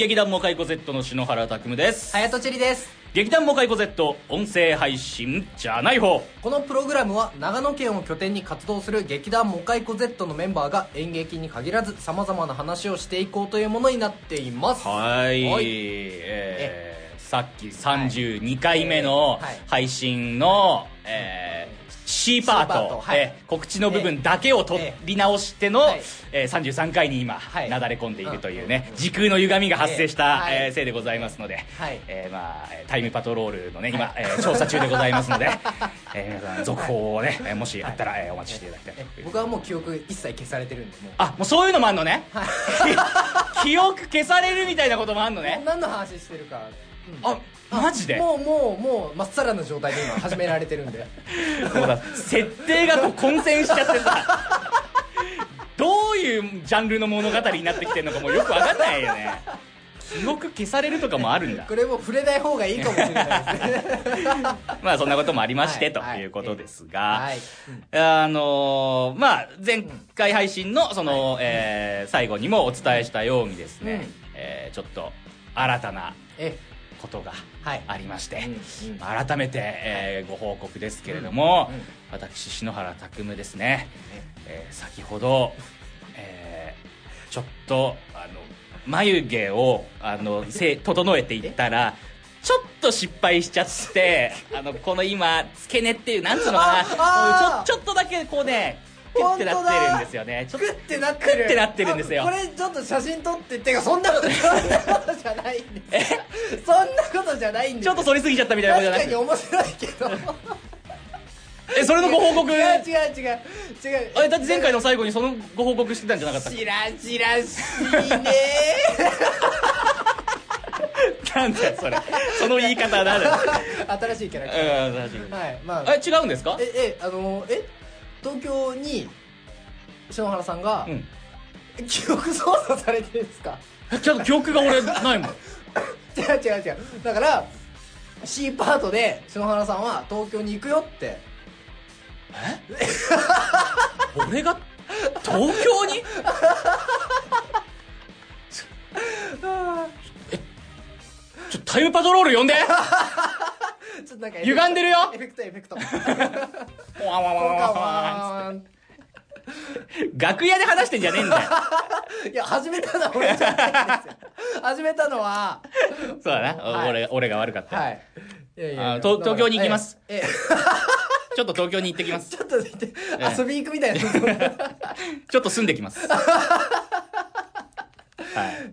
劇団モカイコ Z の篠原拓夢です。はやとちりです。劇団モカイコ Z 音声配信じゃない方。このプログラムは長野県を拠点に活動する劇団モカイコ Z のメンバーが演劇に限らずさまざまな話をしていこうというものになっています。はい。はい。えーさっき32回目のはい。配信の、えー C パー C パート。トはい。えー告知の部分だけを取り直しての、はい。えー33回に今、はい。なだれ込んでいるというね、うん。時空の歪みが発生した、えーせいでございますので、はい。えーまあ、えータイムパトロールのね今、えー調査中でございますので、えー皆さん続報をね、えーもしあったら、えーお待ちしていただきたいと僕はもう記憶一切消されてるんでもう。あもうそういうのもあんのね、記憶消されるみたいなこともあんのね。何の話してるか、うん。あマジで？もうもうもうまっさらな状態で今 始められてるんで。そうだ。設定がこう混戦しちゃってさどういうジャンルの物語になってきてるのかもうよく分かんないよね。記憶消されるとかもあるんだ。これもう触れない方がいいかもしれないですね。まあそんなこともありまして、はいということですが、はい。あのーまあ前回配信のその、えー最後にもお伝えしたようにですね、うん。えーちょっと新たなえことがはいありまして、うんうん。まあ改めて、えーご報告ですけれども、うん。うん。私篠原拓夢ですね、えー先ほど、えーちょっとあの眉毛をあの せ整えていったらちょっと失敗しちゃってあのこの今付け根っていうなんつうのかな。ちょちょっとだけこうねクッてなってるんですよね。ちょっとクッてなってる。クッてなってるんですよ。あこれちょっと写真撮ってってかそんなことそんなことじゃないんですそんなことじゃないんですちょっと反りすぎちゃったみたいなことじゃなくて？確かに面白いけど。えそれのご報告？違う違う違う。違うだって前回の最後にそのご報告してたんじゃなかった？っけチラチラしいねなんだよそれ。その言い方なんだよ。新しいキャラクター。うん確かにはいまあ。え違うんですか？ええあのえ？東京に篠原さんが、うん。記憶操作されてるんですか？ちょっと記憶が俺ないもん。違う違う違う。だから C パートで篠原さんは東京に行くよって。俺が東京に？えちょタイムパトロール呼んでちょっとなんか歪んでるよ。エフェクトエフェクト。楽屋で話してんじゃねえんだよ。いや始めたのは俺じゃないんですよ始めたのはそうだな、はい。俺俺が悪かったよ、はい。いやいやあ東東京に行きます。えええちょっと東京に行ってきます。ちょっと待ってえ遊び行くみたいな。ちょっと住んできます。は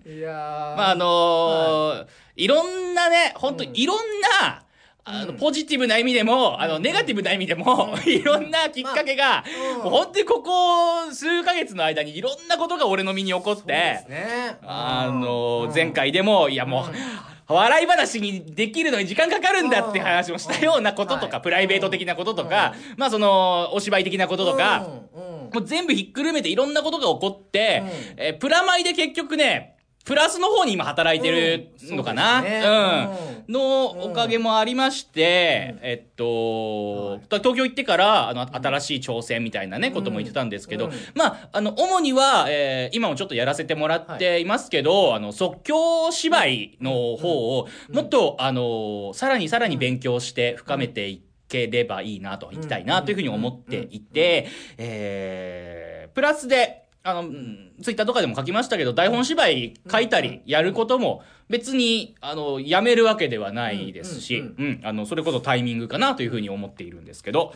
い。いやー。まああのーい、ろんなね本当いろんな、あの、うん。ポジティブな意味でも、あの、ネガティブな意味でも、いろんなきっかけが、うん。もう本当にここ数ヶ月の間にいろんなことが俺の身に起こって、ね。あの前回でも、いやもう、笑い話にできるのに時間かかるんだって話もしたようなこととか、はいプライベート的なこととか、まあその、お芝居的なこととか、もう全部ひっくるめていろんなことが起こって、うん。えープラマイで結局ね、プラスの方に今働いてるのかな、うんそうですうん。ねのおかげもありまして、えっと、東京行ってから、あの、新しい挑戦みたいなね、ことも言ってたんですけど、うん。まあ、あの、主には、えー今もちょっとやらせてもらっていますけど、あの、即興芝居の方を、もっと、あの、さらにさらに勉強して深めていって、ければいいなと、行きたいなというふうに思っていて、えー、プラスで、あの、うん。ツイッターとかでも書きましたけど、台本芝居書いたり、やることも、別に、あの、やめるわけではないですし、ううんん、あの、それこそタイミングかなというふうに思っているんですけど、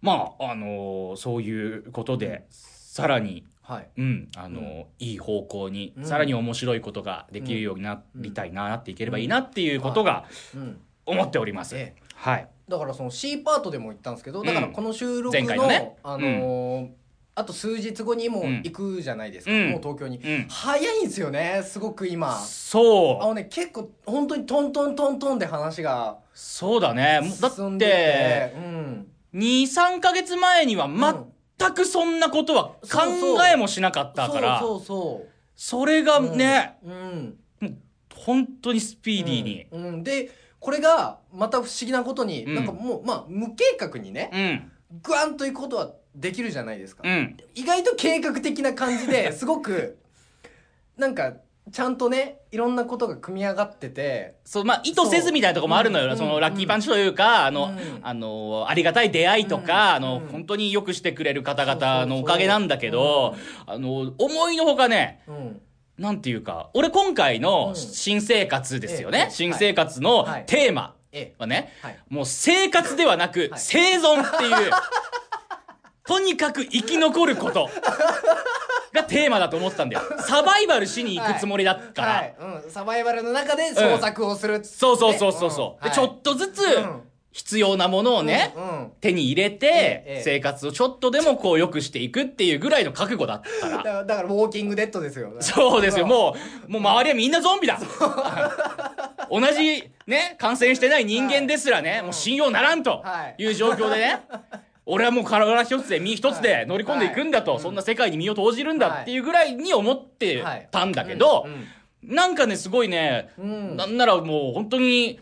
まあ、あの、そういうことで、さらに、はい。うん、あの、いい方向に、うん。さらに面白いことができるようになりたいな、なっていければいいなっていうことが、うん。思っております。ええ。はい。だからその C パートでも言ったんですけどだからこの収録のあのーあと数日後にもう行くじゃないですか、うん。もう東京に、うん。早いんですよねすごく今。あそう。のね結構本当にトントントントンで話がそうだね。だっ進んでて。て、、うん、2、3ヶ月前には全くそんなことは考えもしなかったから、そうそうそう。それがね、うん。もう本当にスピーディーに。うん。うん。でこれがまた不思議なことに、うん。なんかもうまあ無計画にねうん。グワンといくことはできるじゃないですか、うん。意外と計画的な感じで すごくなんかちゃんとねいろんなことが組み上がってて。そう、まあ、意図せずみたいなとこもあるのよ。そう。その、うんラッキーパンチというか、あの、うん。あの、ありがたい出会いとか、あの、本当によくしてくれる方々のおかげなんだけど、あの、思いのほかね、うん。なんていうか、俺今回のうん。新生活ですよね。ええ新生活のはい。テーマえ。はね、はい。もう生活ではなく、はい。生存っていう、とにかく生き残ること。がテーマだと思ってたんだよ。サバイバルしに行くつもりだから。はい、うん、サバイバルの中で創作をする、そうそうそうそうそう。ねで、ちょっとずつうん。必要なものをね、うん。うん。手に入れえてえ、生活をちょっとでもこう良くしていくっていうぐらいの覚悟だっただら。からだからウォーキングデッドですよ。そうですよ、うもう、もう周りはみんなゾンビだ。同じね、感染してない人間ですらね、はい。もう信用ならんとはい。いう状況でね、俺はもう体一つで身一つで乗り込んでいくんだと、はい。そんな世界に身を投じるんだっていうぐらいに思ってはいたんだけどなんかね、すごいね、うん。なんならもう本当に、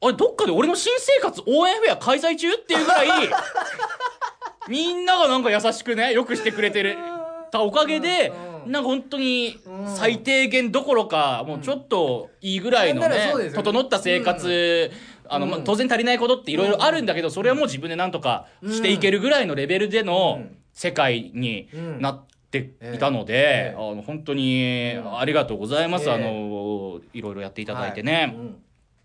あれ、どっかで俺の新生活応援フェア開催中っていうぐらい、みんながなんか優しくね、よくしてくれてる、たおかげで、うんなんか本当にうん。最低限どころか、もうちょっといいぐらいのね整った生活、あの、まうん。当然足りないことっていろいろあるんだけど、それはもう自分でなんとかしていけるぐらいのレベルでのうん。世界にうん。なっていたのでえ、え。あの本当にありがとうございます。ええ。あの、いろいろやっていただいてね。うん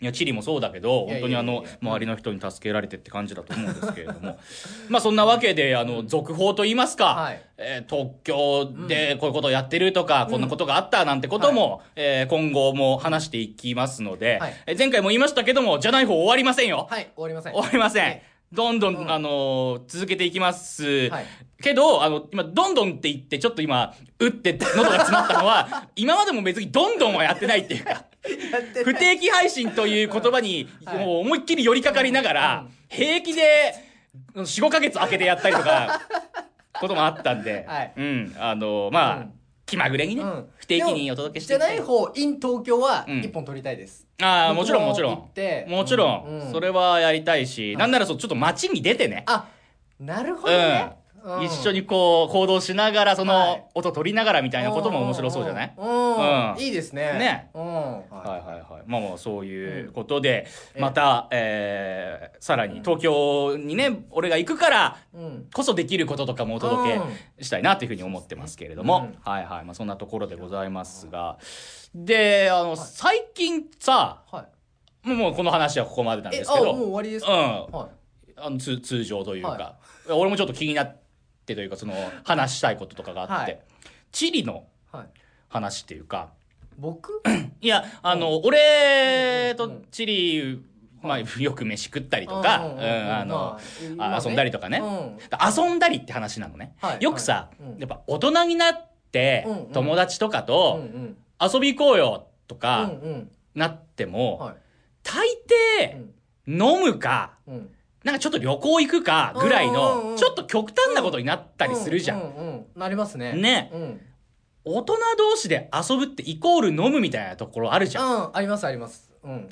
いや、チリもそうだけど、本当にあの周りの人に助けられてって感じだと思うんですけれども。まあそんなわけで、あの、続報と言いますか、はい。えー東京でこういうことをやってるとか、こんなことがあったなんてことも、えー今後も話していきますので、はい。えー前回も言いましたけども、じゃない方終わりませんよ。はい終わりません。終わりません。はいどんどん、うん。あのー続けていきます。はい。けど、あの、今、どんどんって言って、ちょっと今、うって喉が詰まったのは、今までも別にどんどんはやってないっていうか、不定期配信という言葉に、はい。もう思いっきり寄りかかりながら、平気で、4、5ヶ月空けてやったりとか、こともあったんで、はい。うん、あの、まあ、うん。気まぐれにね、うん。不定期にお届けしてじゃない方 in 東京はうん。一本取りたいです、ああ、もちろんもちろん。もちろん、うんそれはやりたいし、なんならそう、ちょっと街に出てね、あなるほどね、うん。一緒にこう、行動しながら、そはい。の、音取りながらみたいなことも面白そうじゃない？うん。いいですね。ね。うん。はいはいはい。まあまあそういうことで、うん。また、えー、さらに東京にね、俺が行くからうん。こそできることとかもお届けしたいなというふうに思ってますけれども、うん。はいはい。まあそんなところでございますが、で、あの、最近さ、はい。もうもうこの話はここまでなんですけど、えあもう終わりですか、うん。はあの通通常というか、は俺もちょっと気になってというか、その、話したいこととかがあって、はい。チリのいはい。話っていうか、僕？いや、あの、俺とチリ、まあ、よく飯食ったりとか、うんあの、まあ遊んだりとかね。うん。遊んだりって話なのね。はい。よくさはい。うん、やっぱ大人になってうんうん、友達とかうんとうん。遊び行こうよとうんかうん。なっても、はい。大う抵ん。飲むか、うんなんかちょっと旅行行くかぐらいうんうんうの、ん。ちょっと極端なことになったりするじゃ。うんんうんうん。なりますね。ね。うん。うん大人同士で遊ぶってイコール飲むみたいなところあるじゃん。ありますあります。うん。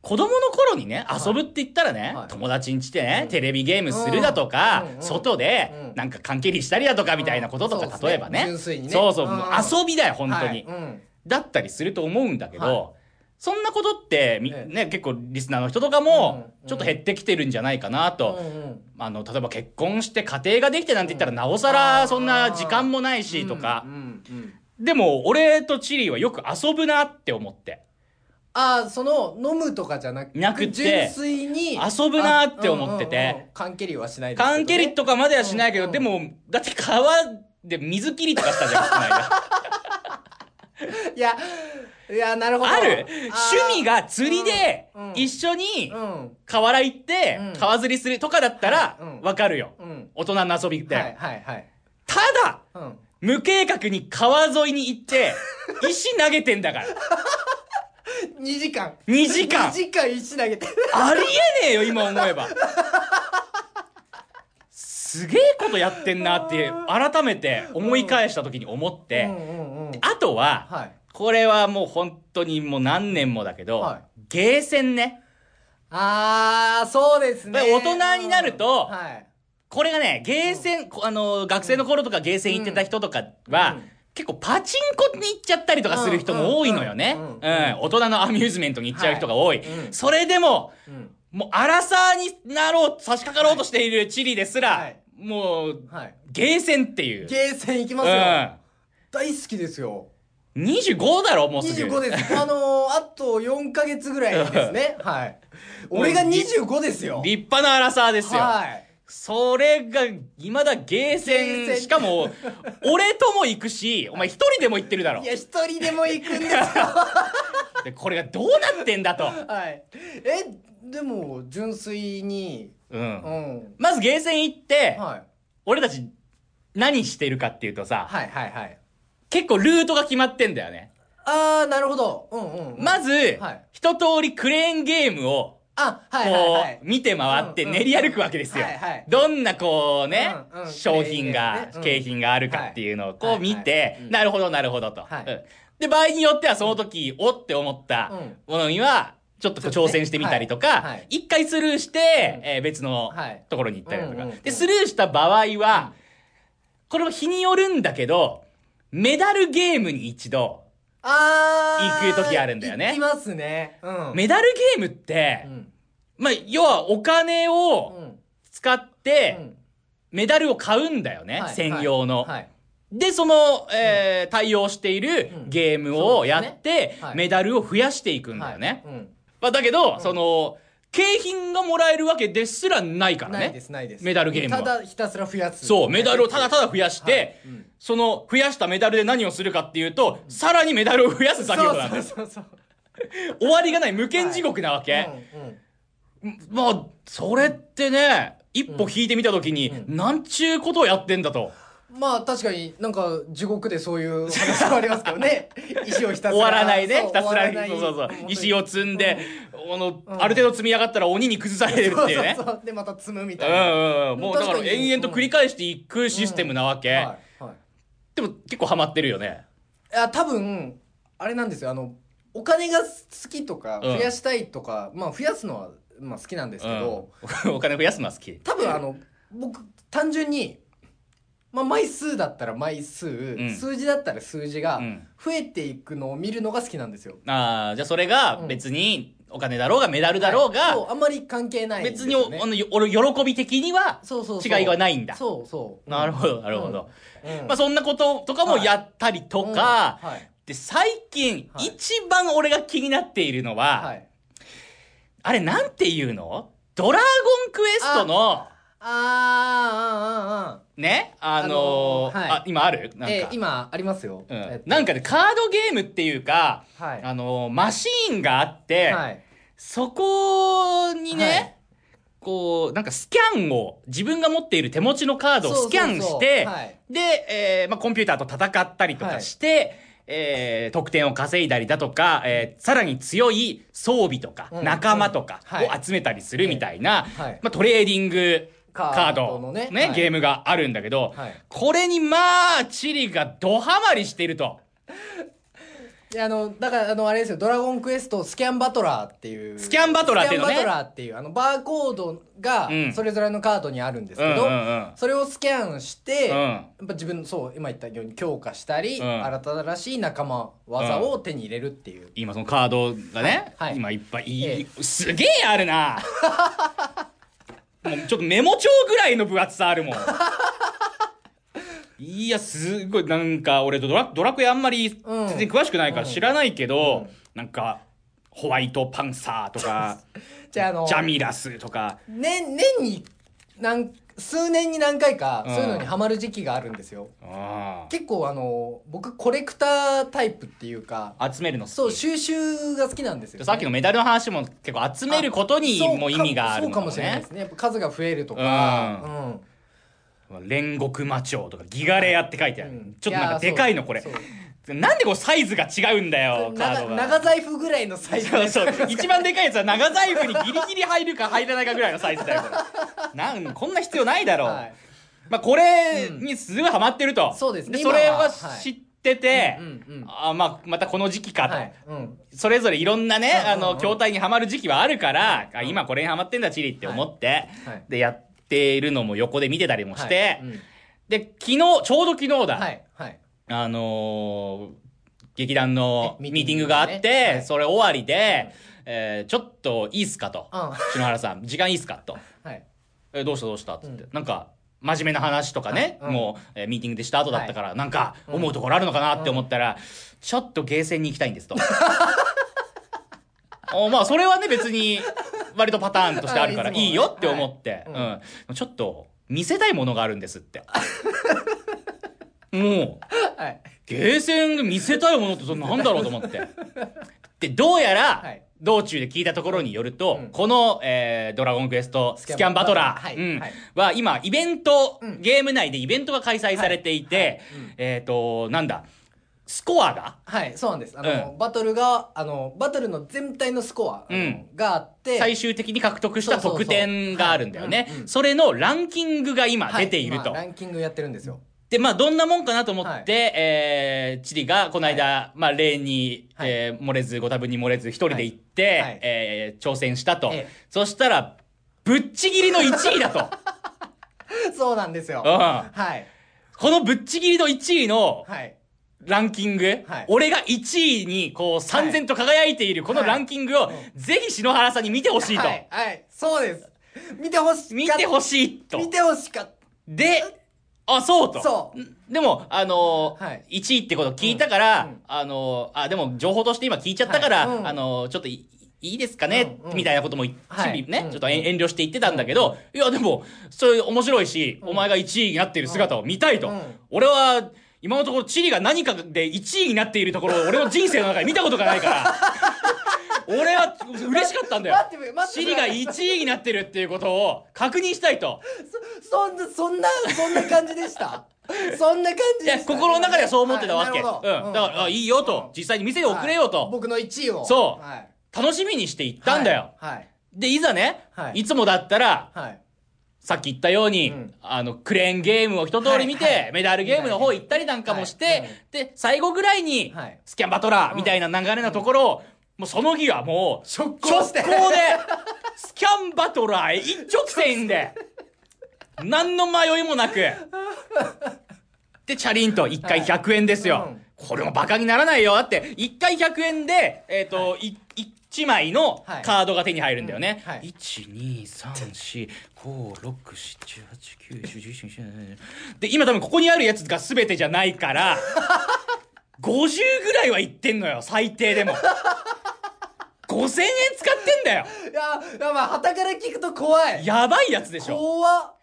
子供の頃にね、はい。遊ぶって言ったらね、はい。友達ん家でね、うん。テレビゲームするだとか、うんうん外でうん。なんか缶蹴りしたりだとかみたいなこととか、うん。例えばね。純粋にねそうそう、うんもう遊びだよ、本当に、はいうんだったりすると思うんだけど、はそんなことって、みええ。ね、結構リスナーの人とかもう、んちょっと減ってきてるんじゃないかなと。うんうん。あの、例えば結婚して家庭ができてなんて言ったら、なおさらそんな時間もないしとか。う。んうんうんでも、俺とチリはよく遊ぶなって思って。ああその飲むとかじゃなくなくて純粋に遊ぶなって思ってて。缶蹴りはしないですけどね。缶蹴りとかまではしないけど、うんでも、だって川で水切りとかしたじゃん、この間。いやいやなるほど。ある。趣味が釣りで一緒にうん。河原行ってうん。川釣りするとかだったらわかるよ。うん。大人の遊びだよ。はいはいはい。ただ、うん。無計画に川沿いに行って、石投げてんだから。2時間。2時間。2時間石投げてありえねえよ、今思えば。すげえことやってんなって、改めて思い返した時に思って、あとは、はい。これはもう本当にもう何年もだけど、はい。ゲーセンね。ああそうですね。大人になるとはい。これがね、ゲーセン、こあの、学生の頃とかゲーセン行ってた人とかは、うん。結構パチンコに行っちゃったりとかする人も多いのよね。ううん大人のアミューズメントに行っちゃう人が多い。はいうんそれでも、うん。もうアラサーになろう、差し掛かろうとしているチリですら、はいもう、はいゲーセンっていう。ゲーセン行きますよ、大好きですようん。25だろ、もうすぐ。25ですあのー、あと4ヶ月ぐらいですね はい俺が25ですよ立派なアラサーですよ。はいそれが、未だゲーセン、ゲーセンしかも、俺とも行くし、お前一人でも行ってるだろい。や一人でも行くんですよ で、これがどうなってんだと。はいえでも純粋にう。うん。んまずゲーセン行って、はい。俺たち何してるかっていうとさ、はいはいはい。結構ルートが決まってんだよね。ああなるほど。うんうんうん。まず、はい。一通りクレーンゲームを、あはいこはいはい、う見て回って練り歩くわけですよ。はいはい。どんなこうねうんう、ん。商品がね。うん、景品があるかっていうのをこう見てう、んなるほどなるほどと。はい。うん。で、場合によってはその時、おって思ったうん。ものには、ちょっと挑戦してみたりとか一回スルーして、えー別のはいところに行ったりとか。で、スルーした場合は、これも日によるんだけど、メダルゲームに一度、ああ行く時あるんだよね。行きますね。うん。メダルゲームってう、ん。まあ、要はお金うをん。使って、うん。メダルを買うんだよね、はい。専用の。はい。で、その、えー対応しているうん。ゲームをやって、はい。メダルを増やしていくんだよね。はい。うんまあ、だけど、ん。その、景品がもらえるわけですらないからないでね。すないです。メダルゲームは。ただひたすら増やす。そう、メダルをただただ増やして、はい。うん。その増やしたメダルで何をするかっていうと、さらにメダルを増やす作業なんです。そうそうそう終わりがない無限地獄なわけ。まあ、それってね、一歩引いてみたときに、うなんちゅうことをやってんだと。まあ確かになんか地獄でそういう話もありますけどね 石をひたすら終わらないね。ひたすらそうそうそう。石を積んで、あの、んある程度積み上がったら鬼に崩されるっていうねそ。うそうそうでまた積むみうたいな、んうんうん。もうだから延々と繰り返していくシステムなわけ。はいはいでも結構ハマってるよね。いや多分あれなんですよあのお金が好きとかうん増やしたいとか、まあ増やすのは、まあ、好きなんですけど、うん。お金増やすのは好き。多分あの僕単純に、まあ、枚数だったら枚数、ん。数字だったら数字がうん。増えていくのを見るのが好きなんですよ。ああ、じゃあそれが別にお金だろうがメダルだろうはい。そが、うあんまり関係ないんで別にあのよ俺喜び的にはそうそうそう。違いがないんだ。そうそう。なるほど、なるほど。うん。まあそんなこととかもやったりとうんか、はい。で、最近、はい。一番俺が気になっているのは、はい。あれなんていうの？ドラゴンクエストの、あーあね、あのーあのーはい。あ、今ある？なんか、ーえー今ありますよ、うん。えっと。なんかね、カードゲームっていうか、はい。あのーマシーンがあって、はい。そこにね、はい。こう、なんかスキャンを、自分が持っている手持ちのカードをそうそうそう。スキャンして、はい。で、えーまあ、コンピューターと戦ったりとかして、えー得点を稼いだりだとか、えーさらに強い装備とか、うん。仲間とかうん。はい。を集めたりするみたいな、はい。まあ、トレーディングカードドのねね、はい。ゲームがあるんだけど、はい。これにまあ、チリがドハマりしていると。いやあのだからあのあれですよ「ドラゴンクエストスキャンバトラー」っていう。スキャンバトラーっていうのね。スキャンバトラーっていう。あのバーコードがうん。それぞれのカードにあるんですうんけど、うんうん。それをスキャンして、うん。やっぱ自分のそう今言ったように強化したり、うん。新しい仲間技を手に入れるっていう、今そのカードがね、はい。はい。今いっぱいいい、え。すげえあるな もうちょっとメモ帳ぐらいの分厚さあるもん。いや、すごい、なんか、俺ドラ、ドラクエあんまりうん。全然詳しくないから知らないけど、うん。なんか、ホワイトパンサーとか、じゃああのジャミラスとか、年年に何数年に何回かうん。そういうのにハマる時期があるんですよ、あ結構あの僕コレクタータイプっていうかあ集めるの。そう収集が好きなんですよ、ね、さっきのメダルの話も結構集めることにも意味があるのそうかもしれないですね。やっぱ数が増えるとか。うん。煉獄魔帳とかギガレアって書いてある。うん。ちょっとなんかでかいのこれ。なんでこうサイズが違うんだよ、カード長が。長財布ぐらいのサイズそうそう。一番でかいやつは長財布にギリギリ入るか入らないかぐらいのサイズだよ、これ。なん、こんな必要ないだろう。はい。まあ、これにすごいハマってると。そうですね。それは知ってて、うんうんあまあ、またこの時期かと。はい。うん。それぞれいろんなね、うんうんうん。あの、筐体にはまる時期はあるから、あうん。今これにはまってんだ、チリって思って、はい。で、やっているのも横で見てたりもして、はい。うん。で、昨日、ちょうど昨日だ。あのー劇団のえミーティングがあって、それ終わりで、えーちょっといいっすかと。うん。篠原さん、時間いいっすかと。はい。え、どうしたどうしたっつって。うん。なんか、真面目な話とかね、もう、えーミーティングでした後だったから、なんか、思うところあるのかなって思ったら、ちょっとゲーセンに行きたいんですと。おまあ、それはね、別に、割とパターンとしてあるから、あいいいよって思って、はい。うん。ちょっと、見せたいものがあるんですって。もう、はい。ゲーセンで見せたいものってそれなんだろうと思って。で、どうやら、はい。道中で聞いたところによると、うん。この、えードラゴンクエストススキャンバトラー、はい。うん。はい。は今、イベント、うん。ゲーム内でイベントが開催されていて、えっ、と、なんだ、スコアが、はいそうなんです。あの、うバトルがあのバトルの全体のスコア、うん。があって最終的に獲得した得点があるんだよね。それのランキングが今はい。出ていると。今ランキングやってるんですよで、まあ、どんなもんかなと思って、はい。えー、チリが、この間、まあ、例に、はい。えー漏れず、ご多分に漏れず、一人で行って、はい。はいえー挑戦したと。ええ。そしたら、ぶっちぎりの1位だと。そうなんですよ。うん。はい。このぶっちぎりの1位のはい。ランキング、はい。俺が1位に、こう、三千と輝いているこのはい。ランキングを、ぜひ篠原さんに見てほしいと。はい、はい、そうです。見てほしか見てほしいと。見てほしかっで、あ、そうと。そんでも、あのーはい。1位ってこと聞いたから、うんうん。あのーあ、でも情報として今聞いちゃったから、はい。うん。あのーちょっといいいですかね、うんうん。みたいなことも、ね、うん。ちょっと遠遠慮して言ってたんだけど、いや、でも、それ面白いし、うん。お前が1位になっている姿を見たいと。うん。俺は、今のところ、チリが何かで1位になっているところを、俺の人生の中で見たことがないから、俺は嬉しかったんだよ。待って待ってチリが1位になってるっていうことを確認したいと。そんなそんなそんな感じでした？そんな感じいや、でした？心の中ではそう思ってたわけ。うん。だから、あ、いいよと。実際に見せておくれよと。はい。僕の1位を。そう。はい。楽しみにして行ったんだよ。はい。で、いざね、はい。いつもだったら、はい。さっき言ったように、うん。あの、クレーンゲームを一通り見て、メダルゲームの方行ったりなんかもして、はい。で、最後ぐらいに、はい。スキャンバトラーみたいな流れのところを、もうその日はもう、直直行して行で、スキャンバトラーへ一直線で、何の迷いもなく、で、チャリンと1回100円ですよ。はいうんこれもバカにならないよ。だって、1回100円で、えっ、と、い1枚のはいカードが手に入るんだよね。うんはい1、2、3、4、5、6、7、8、9、10、11、12、13で、今多分ここにあるやつが全てじゃないから、50ぐらいはいってんのよ、最低でも。5000円使ってんだよ。いやいやまあ旗から聞くと怖い。やばいやつでしょ。怖っ。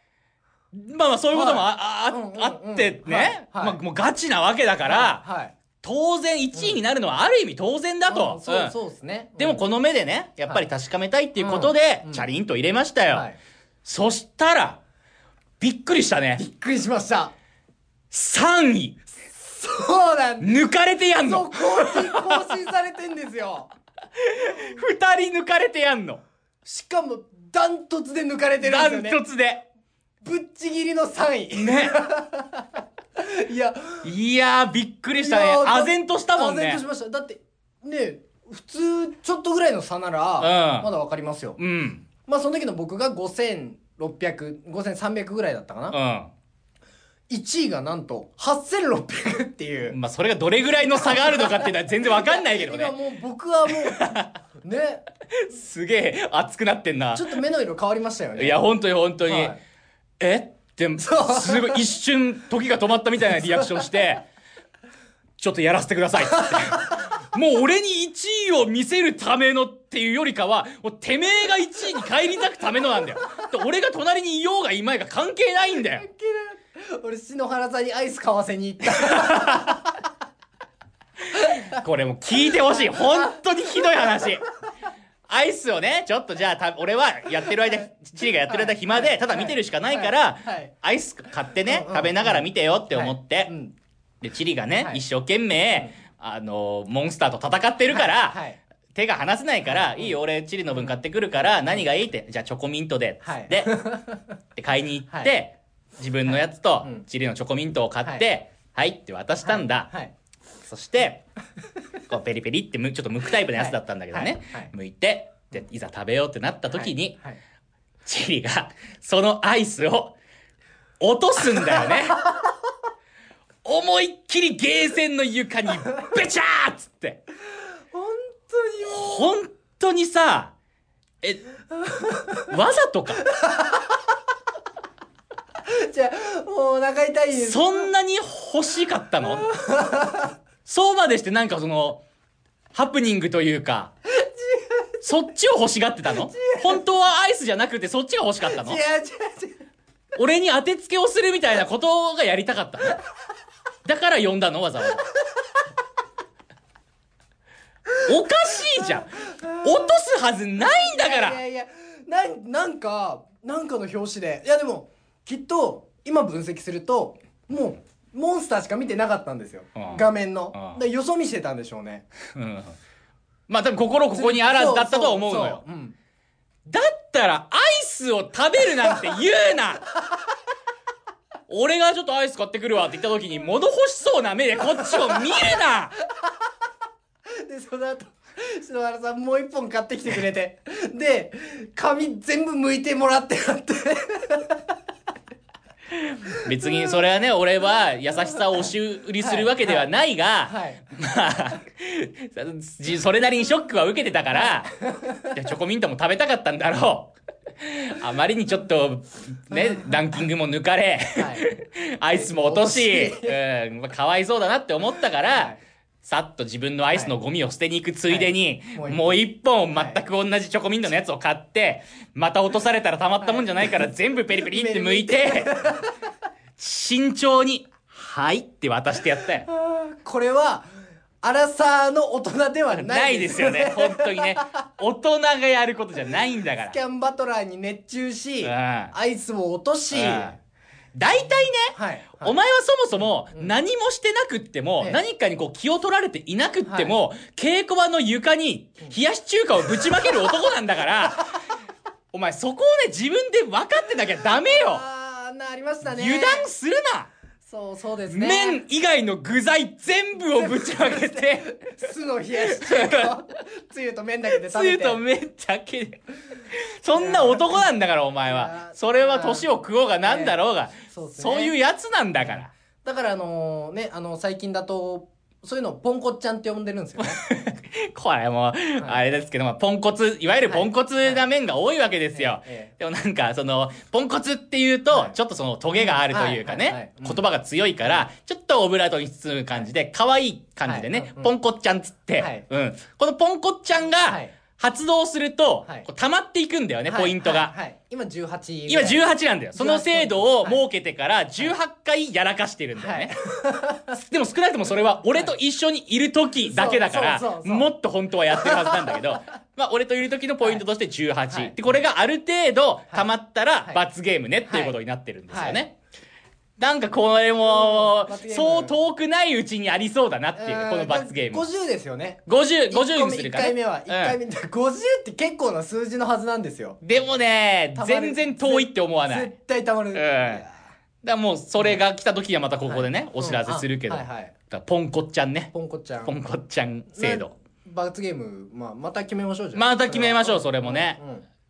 まあまあそういうこともあ,はい。あ、うんうんうん。あってね、はい。はい。まあもうガチなわけだから、はい。当然1位になるのはある意味当然だと。うんそううん。そうですね。でもこの目でね、やっぱり確かめたいっていうことでう、ん。チャリンと入れましたよ。はい。そしたら、びっくりしたね。びっくりしました。3位。そうなん抜かれてやんそうの更新更新されてんですよ二人抜かれてやんのしかもダントツで抜かれてるんダンですよねトツで。ぶっちぎりの3位ね。いやいやー、びっくりしたね。唖然としたもんね唖然とし。ましただってね普通ちょっとぐらいの差なら、うんまだわかりますようん。まあその時の僕が56005300ぐらいだったかな、う1位がなんと8600っていう、ん。まあ、それがどれぐらいの差があるのかっていうのは全然わかんないけどね。今もう僕はもうね すげえ熱くなってんなち。ょっと目の色変わりましたよねいや、本当に本当に。はいえって、すごい一瞬時が止まったみたいなリアクションして、ちょっとやらせてくださいって。もう俺に1位を見せるためのっていうよりかは、もうてめえが1位に帰り咲くためのなんだよ。で俺が隣にいようがいまいが関係ないんだよ。俺篠原さんにアイス買わせに行った。これもう聞いてほしい。本当にひどい話。アイスをね、ちょっとじゃあた、俺はやってる間、チリがやってる間暇で、ただ見てるしかないからはい。はい、アイス買ってね食べながら見てよって思って。う、ん。で、チリがね、はい。一生懸命、あの、モンスターと戦ってるから、手が離せないから、いいよ、俺、チリの分買ってくるから、何がいいって、じゃあチョコミントで、つって、で、買いに行って、はい自分のやつとうん、チリのチョコミントを買って、はい、って渡したんだ。はい。そして、こうペリペリってむ、ちょっと剥くタイプのやつだったんだけどね。はい。はい。剥いて、で、いざ食べようってなった時に、はい。はい。チリが、そのアイスを、落とすんだよね。思いっきりゲーセンの床にベチャーっつって。本当にも本当にさ、え、わざとか。う じゃあもうお腹痛いです。そんなに欲しかったの？そうまでしてなんかその、ハプニングというか、そっちを欲しがってたの？本当はアイスじゃなくてそっちが欲しかったの？違う違う違う。俺に当てつけをするみたいなことがやりたかったの？だから呼んだの？わざわざ。おかしいじゃん。落とすはずないんだから。いやいやいやなんなんかなんかの表紙で。いやでもきっと今分析するともうモンスターしか見てなかったんですよ、うん画面の、うんでよそ見してたんでしょうね。うん。まあ多分心ここにあらずだったとは思うのよ。そそうん。だったらアイスを食べるなんて言うな。俺がちょっとアイス買ってくるわって言った時に物欲しそうな目でこっちを見るな。でその後篠原さんもう一本買ってきてくれて。で髪全部剥いてもらってやって 別にそれはね、俺は優しさを押し売りするわけではないが、はい。まあ、じそれなりにショックは受けてたから、でチョコミントも食べたかったんだろう。あまりにちょっと、ね、ランキングも抜かれ、はい。アイスも落とし、うん、まあかわいそうだなって思ったから、はいさっと自分のアイスのゴミを捨てに行くついでに、はい。もう一本全く同じチョコミントのやつを買って、また落とされたらたまったもんじゃないから全部ペリペリって剥いて、慎重に、はいって渡してやったよ。これはアラサーの大人ではないないですよね、本当にね。大人がやることじゃないんだから。スキ。ャンバトラーに熱中し、うん。アイスを落とし、うん大体ね、はいお前はそもそも何もしてなくっても、ええ。何かにこう気を取られていなくっても、稽古場の床に冷やし中華をぶちまける男なんだから、お前そこをね、自分で分かってなきゃダメよ。あーあんなありましたね。油断するなそうそうですね麺以外の具材全部をぶちまけて、酢の冷やし中華をつゆと麺だけでつ食べてゆと麺だけで。そんな男なんだから、お前いはや。それは年を食おうがなんだろうが、そうっすねそういうやつなんだから。だからあのねあの最近だとそういうのをポンコツちゃんって呼んでるんですよね。これもう、あれですけど、まあ、ポンコツ、いわゆるポンコツな面が多いわけですよ。ええでもなんか、その、ポンコツっていうと、はい。ちょっとその、トゲがあるというかね、うん。言葉が強いから、ちょっとオブラートに包む感じで、可愛い感じでねポンコッちゃんっつって。はい、うん。このポンコッちゃんはがい、発動するとはい、こう溜まっていくんだよね、ポイントが。はいはい。はい今18今ぐらい。18なんだよ。その精度を設けてから18回やらかしてるんだよね。でも少なくともそれは俺と一緒にいる時だけだからそうそうそう、そう。もっと本当はやってるはずなんだけど、まあ俺といる時のポイントとしては18。い。で、これがある程度溜まったらはい。罰ゲームねっていうことになってるんですよはね。なんかこれもそう遠くないうちにありそうだなっていう、うん。この罰ゲーム。50ですよね。50、一個50目にするから、ね。1回目は1回うん。目、50って結構な数字のはずなんですよ。でもね全然遠いって思わない。絶対たまる、ん。いやだもうそれが来た時はまたここでね、はいお知らせするけど、うん。あはいはい。ポンコッちゃんね。ポンコちゃんポンコッちゃん制度。罰ゲーム、まあ、また決めましょうじゃん。また決めましょうそれもね。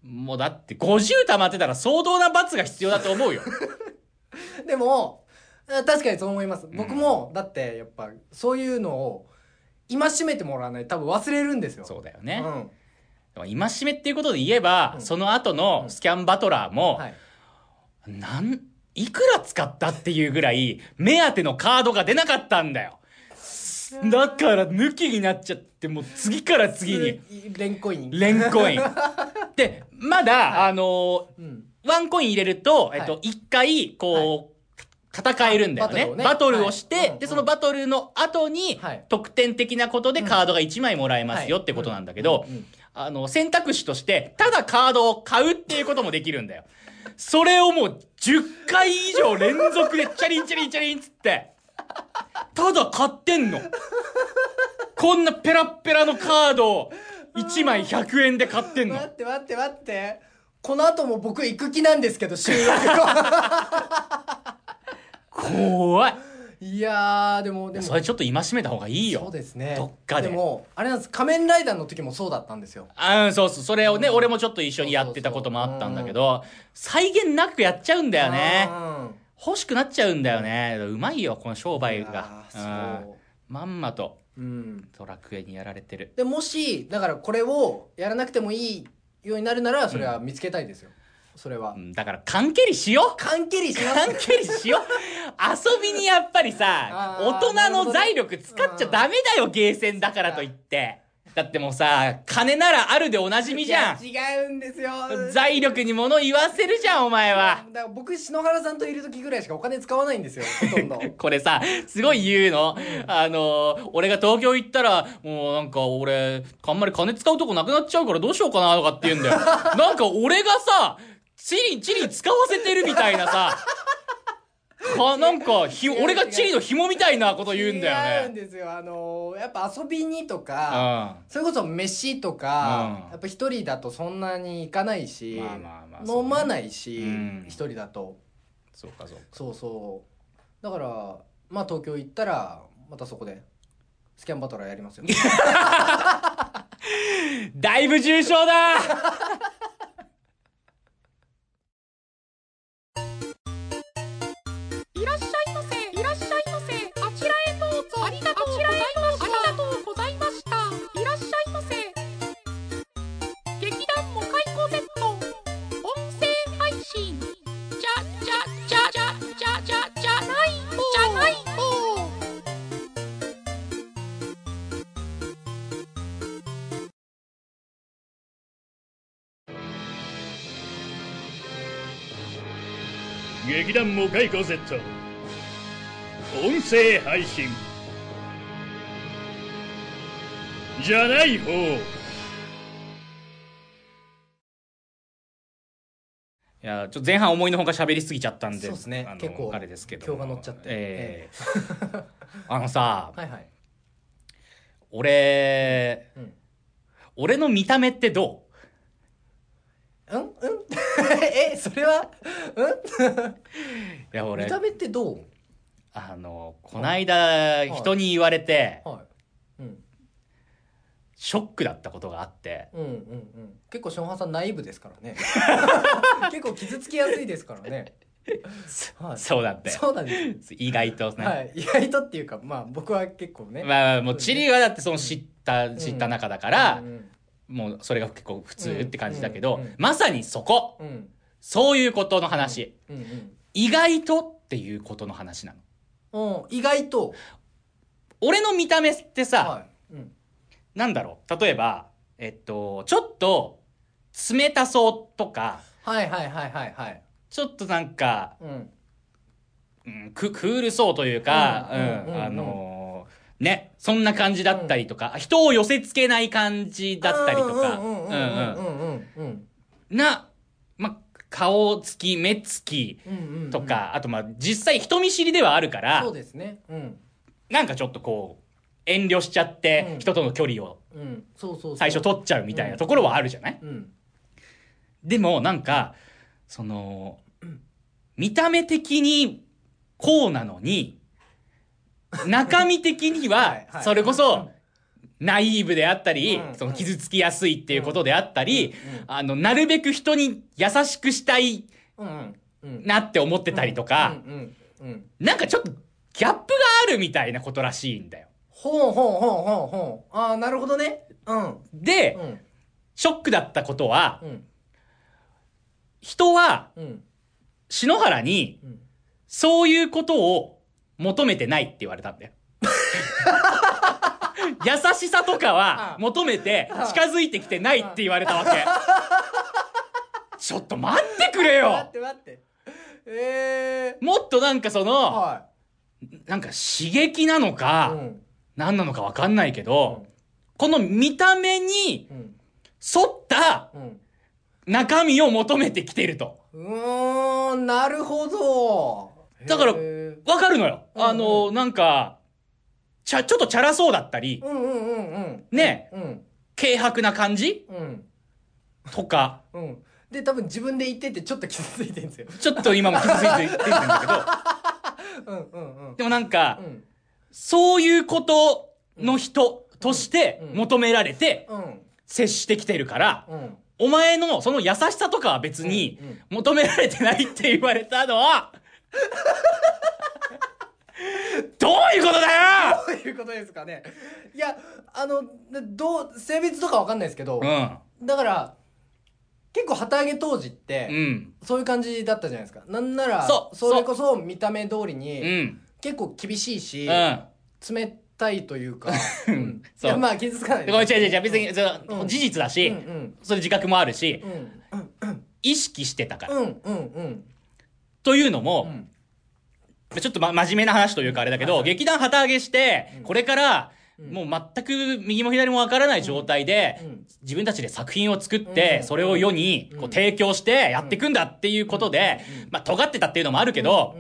うん。もうだって50溜まってたら相当な罰が必要だと思うよ。う んでもあ確かにそう思います。僕も、だってやっぱそういうのを今しめてもらわないと多分忘れるんですよ。そうだよね。うん。でも今しめっていうことで言えば、うん。その後のスキャンバトラーも、はい。なん、いくら使ったっていうぐらい、目当てのカードが出なかったんだよ。だから抜きになっちゃって、もう次から次に、レンコイン。レンコイン。で、まだ、あのーうんワンコイン入れると、えっと、は一回、こう、戦えるんだよね。バトルをね。バトルをして、で、そのバトルの後にはい、得点的なことでカードが1枚もらえますよってことなんだけどあの、選択肢として、ただカードを買うっていうこともできるんだよ。それをもう10回以上連続でチャリンチャリンチャリンっつって、ただ買ってんの。こんなペラッペラのカードを1枚100円で買ってんの。待。って待って待ってこの後も僕行く気なんですけど収録 怖い。いやーでもでもそれちょっと戒めた方がいいよ。そうですねどっかでもあれなんです仮面ライダーの時もそうだったんですよあうん、そうそう。それをね、俺もちょっと一緒にやってたこともあったんだけど、再現なくやっちゃうんだよね。うん欲しくなっちゃうんだよね。うまいよ、この商売が。いやーうんまんまとうんドラクエにやられてる。でもしだからこれをやらなくてもいいようになるならそれは見つけたいですよ、それは。うん。だから、関係りしよう。関係りしま関す係りしよう。遊びにやっぱりさ、あー大人の財力使っちゃダメだよ、ゲーセンだからといって。だってもうさ、金ならあるでおなじみじゃん。違うんですよ財力に物言わせるじゃん、お前は。だから僕篠原さんといる時ぐらいしかお金使わないんですよほとんど これさ、すごい言うの。あの、俺が東京行ったら、もうなんか俺、あんまり金使うとこなくなっちゃうからどうしようかなとかって言うんだよ。なんか俺がさ、チリ、チリ使わせてるみたいなさ、か、なんか、ひ、俺がチリの紐みたいなこと言うんだ違うんよね。ですよ。あのやっぱ遊びにとか、それこそ飯とか、うん。やっぱ一人だとそんなに行かないし、まあまあまあね飲まないしうん。一、人だと。そうかそうか。そうそう。だからまあ東京行ったらまたそこでスキャンバトラーやりますよ。だいぶ重症だ劇団モカイコ Z 音声配信。じゃない方。いや、ちょっと前半思いのほか喋りすぎちゃったんで、そうっすね。あの結構あれですけど。今日が乗っちゃって。ええ。あのさ、はいはい。俺、うん。俺の見た目ってどう？ん？うん？えそれは？うん？ういや、俺見、た目ってどう？あの、こないだ人に言われて、はい。うん。ショックだったことがあって、うんうんうん。結構ションハンさんナイーブですからね。結構傷つきやすいですからね。はい。そうだって。そうなんです。意外とね。はい。意外とっていうかまあ僕は結構ね。まあ、もうチリはだってその知った、知った中だからう、んもうそれが結構普通って感じだけど、うんうんまさにそこ。うん。うんそういうことの話、うんうん意外とっていうことの話なの。うん意外と。俺の見た目ってさ、はい。うん。なんだろう。例えば、えっと、ちょっと冷たそうとか、はいはいはいはいはい。ちょっとなんか、うん。うん、ククールそうというか、うんん、ううんうん。うんあのーね、そんな感じだったりとか、人を寄せ付けない感じだったりとか、うんうんな、ま、顔つき、目つきとか、あとまあ、実際人見知りではあるからそう、ですね。うん。なんかちょっとこう、遠慮しちゃっうて、ん。人との距離をうん。そうそうそう。最初取っちゃうみたいなところはあるじゃない、うん。でも、なんか、その、見た目的にこうなのに、中身的にはそれこそ、ナイーブであったりう、ん。その傷つきやすいっていうことであったりあの、なるべく人に優しくしたいなって思ってたりとか、なんかちょっとギャップがあるみたいなことらしいんだよ。ほうほうほうほうほう。ああなるほどね。うん。で、うん。ショックだったことはう、ん。人はうん。篠原にうん。そういうことを求めてないって言われたんだよ。優しさとかは求めて近づいてきてないって言われたわけ。ちょっと待ってくれ待よって待って。ええもっとなんかその、はなんか刺激なのいか、うん。何なのかわかんないけど、この見た目にうん。沿ったうん。中身を求めてきてると。うーんなるほど。だからわかるのよ。あの、なんか、ちゃ、ちょっとチャラそうだったり、うんうんうんうん。ね。うん。軽薄な感じ？うん。とか、うん。で多分自分で言っててちょっと傷ついてるんですよ。ちょっと今も傷ついてるんだ うんうんうん。けど、でもなんかう、ん。そういうことの人としてうん。求められてうん。接してきてるから、うん。お前のその優しさとかは別にうんうん。求められてないって言われたのは、どういうことだよ！どういうことですかね？いやあのどう性別とかわかんないですけど、うん。だから結構旗揚げ当時って、うん。そういう感じだったじゃないですか。なんならそうそれこそ見た目通りうに、ん。結構厳しいし、うん。冷たいというか、う うん。ん、いまあ傷つかないごめん、違う違う違う、別に、うん。事実だし、うんうん。それ自覚もあるし、うん。意識してたから。うん。うん。うん。というのうも、んちょっとま、真面目な話というかあれだけど、劇団旗揚げしてうん、これから、うん。もう全く右も左もわからない状態で、うん。自分たちで作品を作って、うん。それを世にこううん提供してやっていくんだっていうことでまあ、尖ってたっていうのもあるけど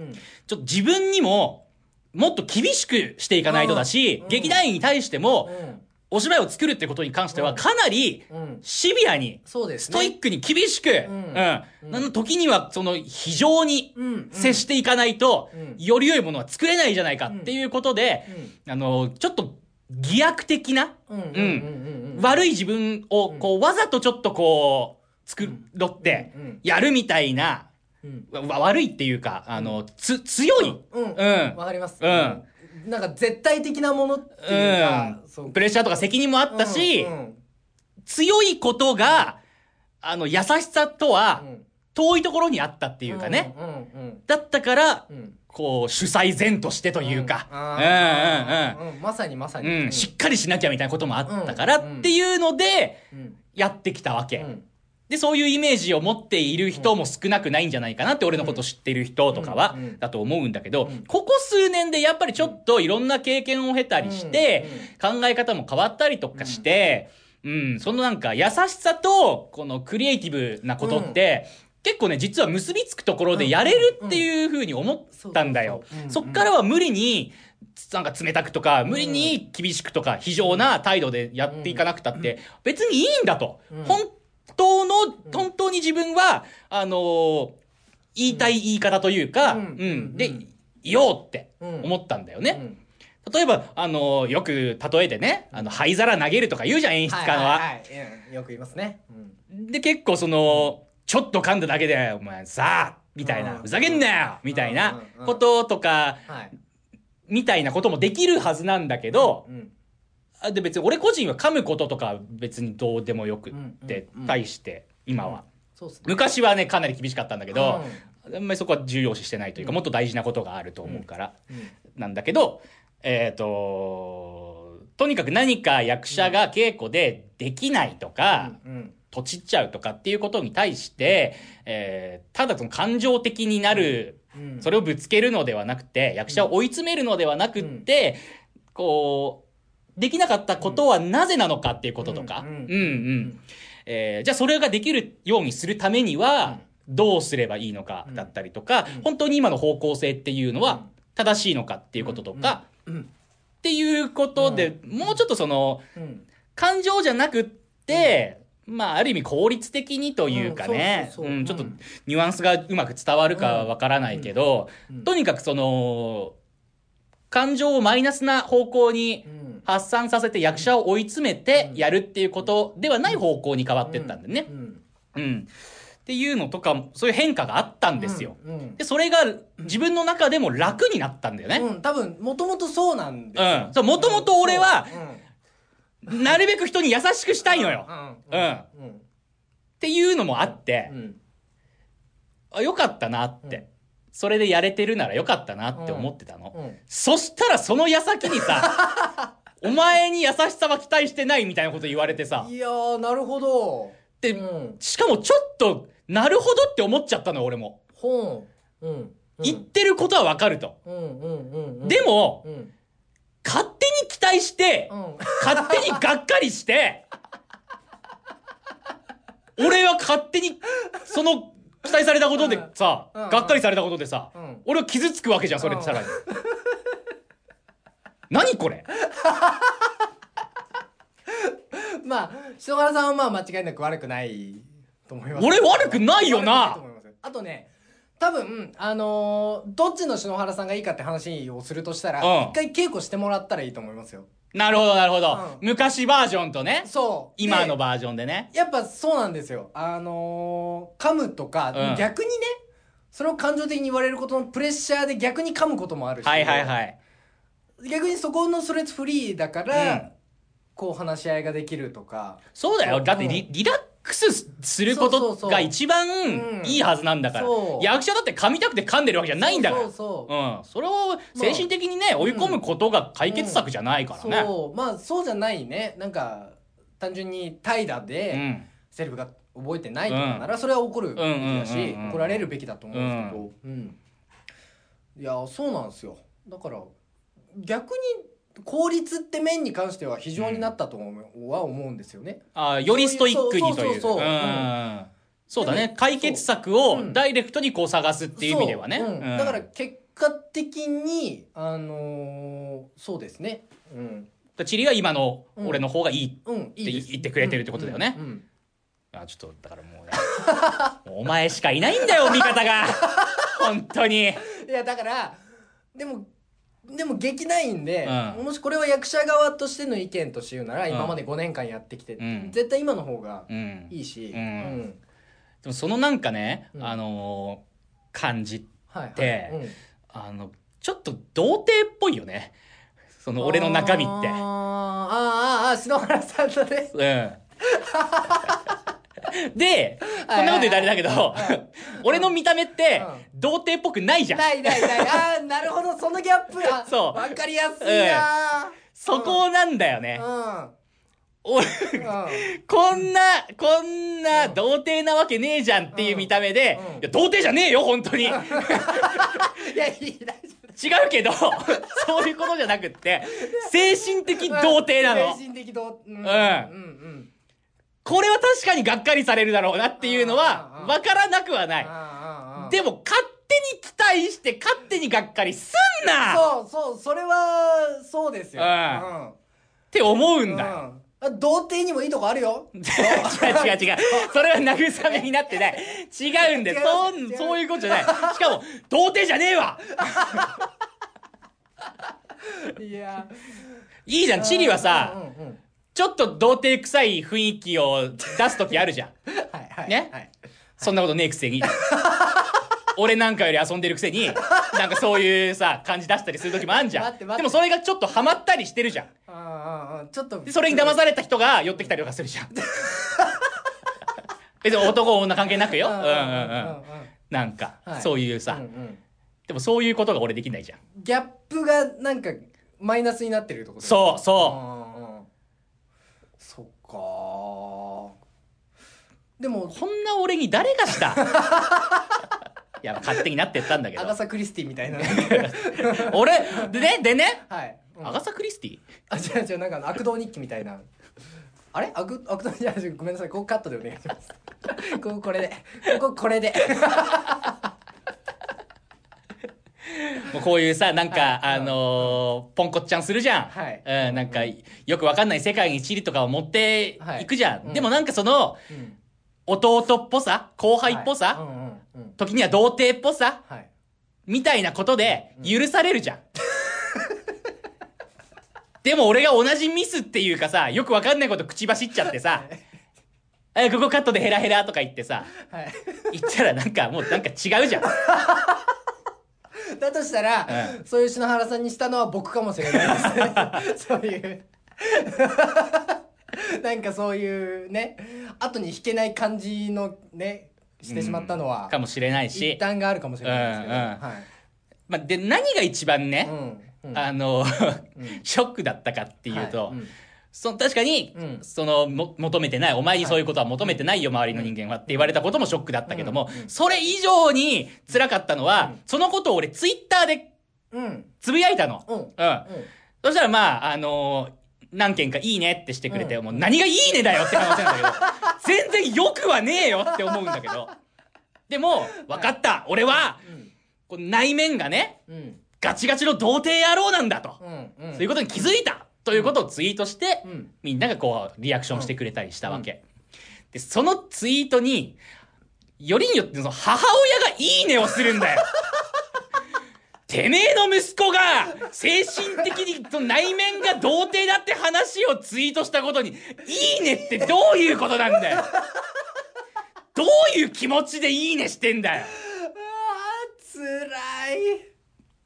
ちょっと自分にも、もっと厳しくしていかないとだしう、ん。劇団員に対しても、うんお芝居を作るってことに関しては、うん。かなりうん。シビアに、ストイックに厳しく、うん。時には、その、非常に接していかないとうん、より良いものは作れないじゃないかっていうことで、あの、ちょっと、偽悪的な、うん。悪い自分を、こう、わざとちょっとこう、作ろってやるみたいな、悪いっていうか、あの、つ、強い、うん。うん。わかります。うんなんか絶対的なものっていうかうん。プレッシャーとか責任もあったしうん、うん。強いことが、あの、優しさとはうん。遠いところにあったっていうかね。うんうんだったから、こう、主催前としてというか、うん。うんまさにまさに。しっかりしなきゃみたいなこともあったからうんっていうので、うんやってきたわけ。うんで、そういうイメージを持っている人も少なくないんじゃないかなって、俺のこと知ってる人とかはだと思うんだけどうん、ここ数年でやっぱりちょっといろんな経験を経たりして、考え方も変わったりとかして、うん、そのなんか優しさと、このクリエイティブなことって、結構ね、実は結びつくところでやれるっていう風に思ったんだよ。そっからは無理に、なんか冷たくとか、無理に厳しくとか、非常な態度でやっていかなくたって、別にいいんだと。うん。本当の、本当に自分は、あのー言いたい言い方というか、ううん。ん。でうん、いようってうん。思ったんだよね。うん。例えば、あの、よく例えてね、あの、灰皿投げるとか言うじゃん、演出家のは。いはいうん。よく言いますね。うん。で、結構その、ちょっと噛んだだけで、お前さあ、みたいな、うん。ふざけんなよみたいうん。なうん。こととか、はい。みたいなこともできるはずなんだけど、うん。あで別に俺個人は噛むこととか別にどうでもよくって対して、今は。昔はね、かなり厳しかったんだけど、うあんまりそこは重要視してないというか、うん。もっと大事なことがあると思うから。うん。なんだけど、えっ、と、とにかく何か役者が稽古でできないとか、うんとちっちゃうとかっていうことに対して、えーただその感情的になる、うん。それをぶつけるのではなくて、役者を追い詰めるのではなくって、こう、できなかったことはなぜなのかっていうこととか、ううんん、うん、うん。えーじゃあそれができるようにするためには、どうすればいいのかだったりとか、うん。本当に今の方向性っていうのはうん。正しいのかっていうこととか、うん。っていうことで、もうちょっとその、うん。感情じゃなくって、まあ、ある意味効率的にというかね、ちょっとうん。ニュアンスがうまく伝わるかわからないけど、うん。とにかくその、感情をマイナスな方向にうん発散させて役者を追い詰めてやるっていうことではない方向に変わってったんだよね。う。ん。うん。っていうのとかも、そういう変化があったんですよ。うん。で、それが自分の中でも楽になったんだよね。うん。多分もともとそうなんですよ。うん。そう元々俺はう。ん。なるべく人に優しくしたいのよ。うん。うん。っていうのもあってう、ん。あ、よかったなって、うん。それでやれてるならよかったなって思ってたの。うん。そしたらその矢先にさ、お前に優しさは期待してないみたいなこと言われてさ、いやーなるほど。で、うん。しかもちょっと、なるほどって思っちゃったの、俺も。ほう。うん。うん。言ってることはわかると。うんうんうんうん。でも、うん。勝手に期待してう、ん。勝手にがっかりして、俺は勝手に、その、期待されたことでさ、うんうんがっかりされたことでさ、うん俺は傷つくわけじゃん、それってさらに。何これ？まあ篠原さんはまあ間違いなく悪くないと思います。俺悪くないよな。あとね多分あのーどっちの篠原さんがいいかって話をするとしたらうん。一回稽古してもらったらいいと思いますよ。なるほど、なるほど。うん。昔バージョンとね、そう。で今のバージョンでね。やっぱそうなんですよ。あのー噛むとか、うん。逆にねそれを感情的に言われることのプレッシャーで逆に噛むこともあるし。はいはいはい。逆にそこのストレスフリーだから、うん。こう話し合いができるとか。そうだよ。だってうん。リリラックスすることそうそうそう。が一番うんいいはずなんだから。そ。う役者だって噛みたくて噛んでるわけじゃないんだから。そうそうう。ん。それを精神的にね、追い込むことが解決策じゃないからね。そうまあそうじゃないね。なんか単純に怠惰うでん。セリフが覚えてないとかならそれは怒るべきだうんうんうんしうん。怒られるべきだと思うんですけど、うん。いやそうなんですよ。だから逆に効率って面に関しては非常になったと思うは思うんですよね。あよりストイックにという。そうそうそうそううんそうだね。解決策をうんダイレクトにこう探すっていう意味ではね。そううんうんだから結果的にあのーそうですねうんチリは今のうん俺の方がいい。うんいいです言ってくれてるってことだよねあ、ちょっと、だからもうね。もうお前しかいないんだよ、味方が。本当に。いやだからでもでも劇ないんで、うん。もしこれは役者側としての意見として言うなら、うん。今まで5年間やってきて、うん。絶対今の方がうん。いいし、うん。でもそのなんかね、うん。あのー感じ、はいはい。でうん。あの、ちょっと童貞っぽいよね。その俺の中身って。あー。あーあー篠原さんのね。うん。で、こんなこと言うとあれだけど俺の見た目ってう、童貞っぽくないじゃん。ないないない。ああなるほどそのギャップ。あ そう。わかりやすいなそこなんだよね。うん。俺、うん。こんな、こんな童貞なわけねえじゃんっていう見た目で、うん。いや、童貞じゃねえよ、本当に。違 いやいい大丈夫うけど、そういうことじゃなくって、精神的童貞なの。精。神的童うん。ん。うんうんこれは確かにがっかりされるだろうなっていうのは、うんわからなくはない。あでも、勝手に期待して、勝手にがっかりすんなっそうそうそれはそうですようんて思うんだよ。童貞にもいいとこあるよ 違う違う違う。それは慰めになってない。違うんだよ。そ違うそういうことじゃない。しかも、童貞じゃねえわいやいいじゃん、チリはさ、うんうんうんちょっと童貞臭い雰囲気を出すときあるじゃん。はいはいね？はいそんなことねえくせに。俺なんかより遊んでるくせに、なんかそういうさ、感じ出したりするときもあんじゃん。でもそれがちょっとハマったりしてるじゃん。ああちょっとで、それに騙された人が寄ってきたりとかするじゃん。別に男女関係なくよ。うんうんうん。なんか、はいそういうさ、うんうんでもそういうことが俺できないじゃん。ギャップがなんかマイナスになってるってことそうそうそっかでもこんな俺に誰がした？いや、勝手になってったんだけど。アガサ・クリスティみたいな。俺、でね、でね、はい、うん。アガサ・クリスティ？あ違う違うなんか悪道日記みたいな。あれ？悪悪道いやごめんなさい。ここカットでお願いします。こここれで。こここれで もうこういうさ、なんか、はい。あのーポンコッちゃんするじゃん。はい。うん、なんか、よくわかんない世界に地理とかを持ってい。くじゃん。はいうん。でもなんかその、うん。弟っぽさ後輩っぽさ、はい。うんうんうん。時には童貞っぽさはい。みたいなことで許されるじゃん。でも俺が同じミスっていうかさ、よくわかんないこと口走っちゃってさ、え、ここカットでヘラヘラとか言ってさ、はい。言ったらなんかもうなんか違うじゃん。だとしたら、うそういう篠原さんにしたのは僕かもしれないですね。そういう。なんかそういうね後に引けない感じのねしてしまったのは、かもしれない一し。旦があるかもしれないですけど、うんうん。はい。まあ、で、何が一番ね、うんうん。あの、うん。ショックだったかっていうと、はいうんそ確かに、うん。そのも求めてないお前にそういうことは求めてないよ、周りの人間はって言われたこともショックだったけども、うん。うんそれ以上に辛かったのは、うんそのことを俺ツイッターでうん。つぶやいたの。うん。うん。そしたらまあ、あのー何件かいいねってしてくれて、うん。もう何がいいねだよって話なんだけど、全然良くはねえよって思うんだけど。でも、分かった。俺は、こう内面がね、ガチガチの童貞野郎なんだと。うん。うん。そういうことに気づいたということをツイートして、うんみんながこう、リアクションしてくれたりしたわけ。で、そのツイートに、よりによってその母親がいいねをするんだよ。てめえの息子が、精神的に内面が童貞だって話をツイートしたことに、いいねってどういうことなんだよ。どういう気持ちでいいねしてんだよ。い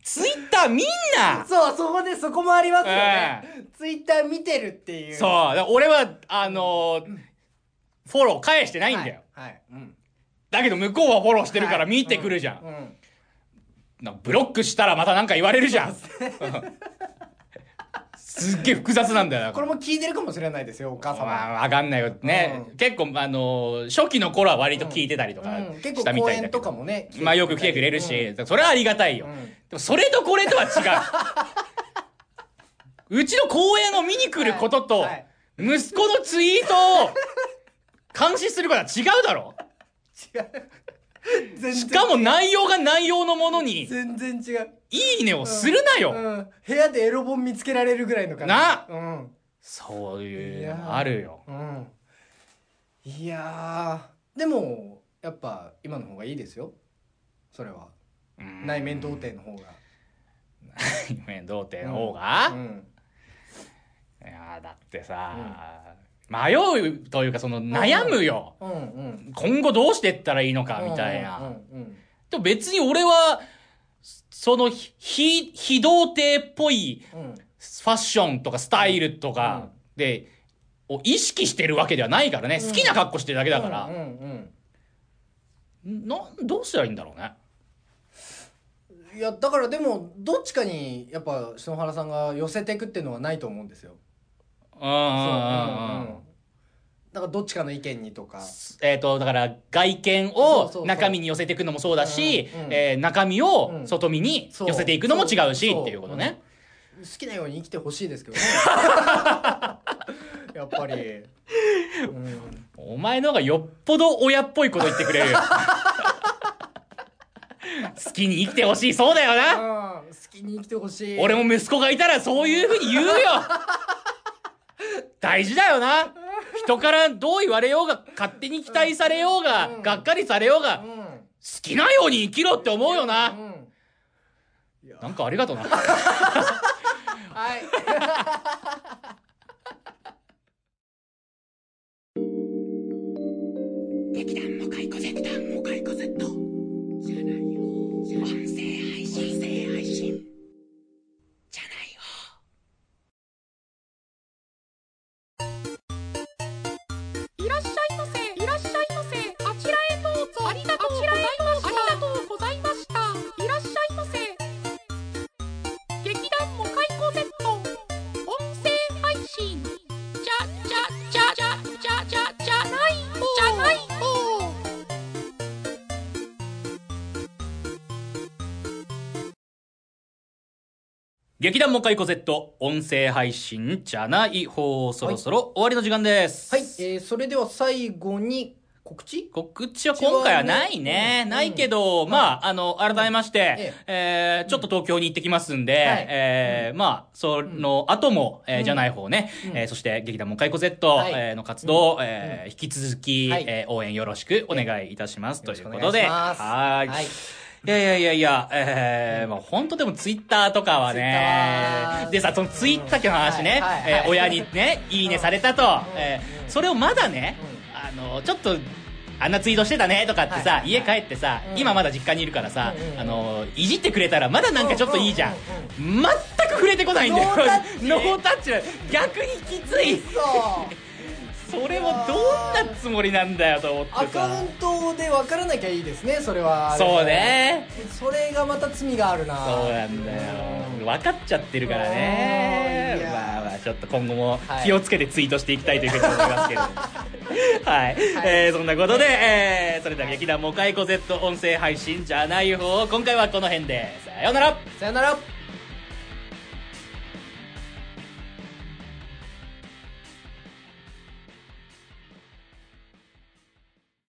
ツイッター見んな！そうそこでそこもありますよね、ツイッター見てるっていう。そう。だから俺は、あのーフォロー返してないんだよ。はい、はい。うん、だけど向こうはフォローしてるから見てくるじゃん。うん。うん。なブロックしたらまたなんか言われるじゃん。すっげえ複雑なんだよ。これも聞いてるかもしれないですよお母様、まあ、わかんないよ。ね。うん。結構、あのー初期の頃は割と聞いてたりとかうん、結したみたいだけど。かもねまあよく来てくれるし、それはありがたいよ。うん。でもそれとこれとは違う。うちの公演を見に来ることとはいはい、息子のツイートを監視することは違うだろ。違う。しかも内容が内容のものに、全然違ういいねをするなよ、うん、部屋でエロ本見つけられるぐらいの感じ。な。うん。そういいうやのあるよ。うん。いやー。でもやっぱ今の方がいいですよ。それは。うん。内面童貞の方が。内面童貞の方が、うん。いやだってさ、迷うというかその悩むよ、うんうん。今後どうしてったらいいのかみたいな、うんうん。でも別に俺はその非非童貞っぽいファッションとかスタイルとかで、を意識してるわけではないからね、うん。好きな格好してるだけだから、うんうんなどうしたらいいんだろうね。うんいやだからでもどっちかにやっぱ篠原さんが寄せていくっていうのはないと思うんですよ。うんうんうんだからどっちかの意見にとか。えっ、と、だから、外見を中身に寄せていくのもそうだし、えー中身を外身に寄せていくのも違うし、っていうことね。好きなように生きてほしいですけどね。やっぱり、うん、お前の方がよっぽど親っぽいこと言ってくれる。よ。好きに生きてほしい、そうだよな。うん。好きに生きてほしい。俺も息子がいたらそういう風に言うよ。大事だよな。人からどう言われようが、勝手に期待されようが、うんがっかりされようが、好うんきなように生きろって思うよな。なんかありがとうな。はい劇団モカイコ Z 音声配信じゃない方、そろそろ終わりの時間です。はい、えー、それでは最後に告知？告知は今回はないね。うん。ないけど、まあ、あの、改めましてえ、え。ー、ちょっと東京に行ってきますんで、はい。えー、まあ、その後も、えじゃない方ね、うん。えーそして劇団モカイコ Z、はい。えーの活動、えー引き続き、はい。えー応援よろしくお願いいたします。ということで、はーい。はいいやいやいやいや、えー、まあ本当でもツイッターとかはね。でさ、そのツイッターの話ね、はいはい。はいえー親にね、いいねされたと、えーそれをまだね、あの、ちょっと、あんなツイートしてたねとかってさ、はい家帰ってさ、うん。今まだ実家にいるからさ、うんうんあの、いじってくれたらまだなんかちょっといいじゃん。うんうん全く触れてこないんだよ。ノータッチ。逆にきつい。それもどんなつもりなんだよと思ってさ。アカウントで分からなきゃいいですねそれは。そうね。それがまた罪があるな。そうなんだよ。うん分かっちゃってるからね。まあまあちょっと今後もはい気をつけてツイートしていきたいというふうに思いますけれども。はい、えーそんなことで、えーそれでは劇団モカイコ Z 音声配信じゃない方今回はこの辺で。さようなら。さよなら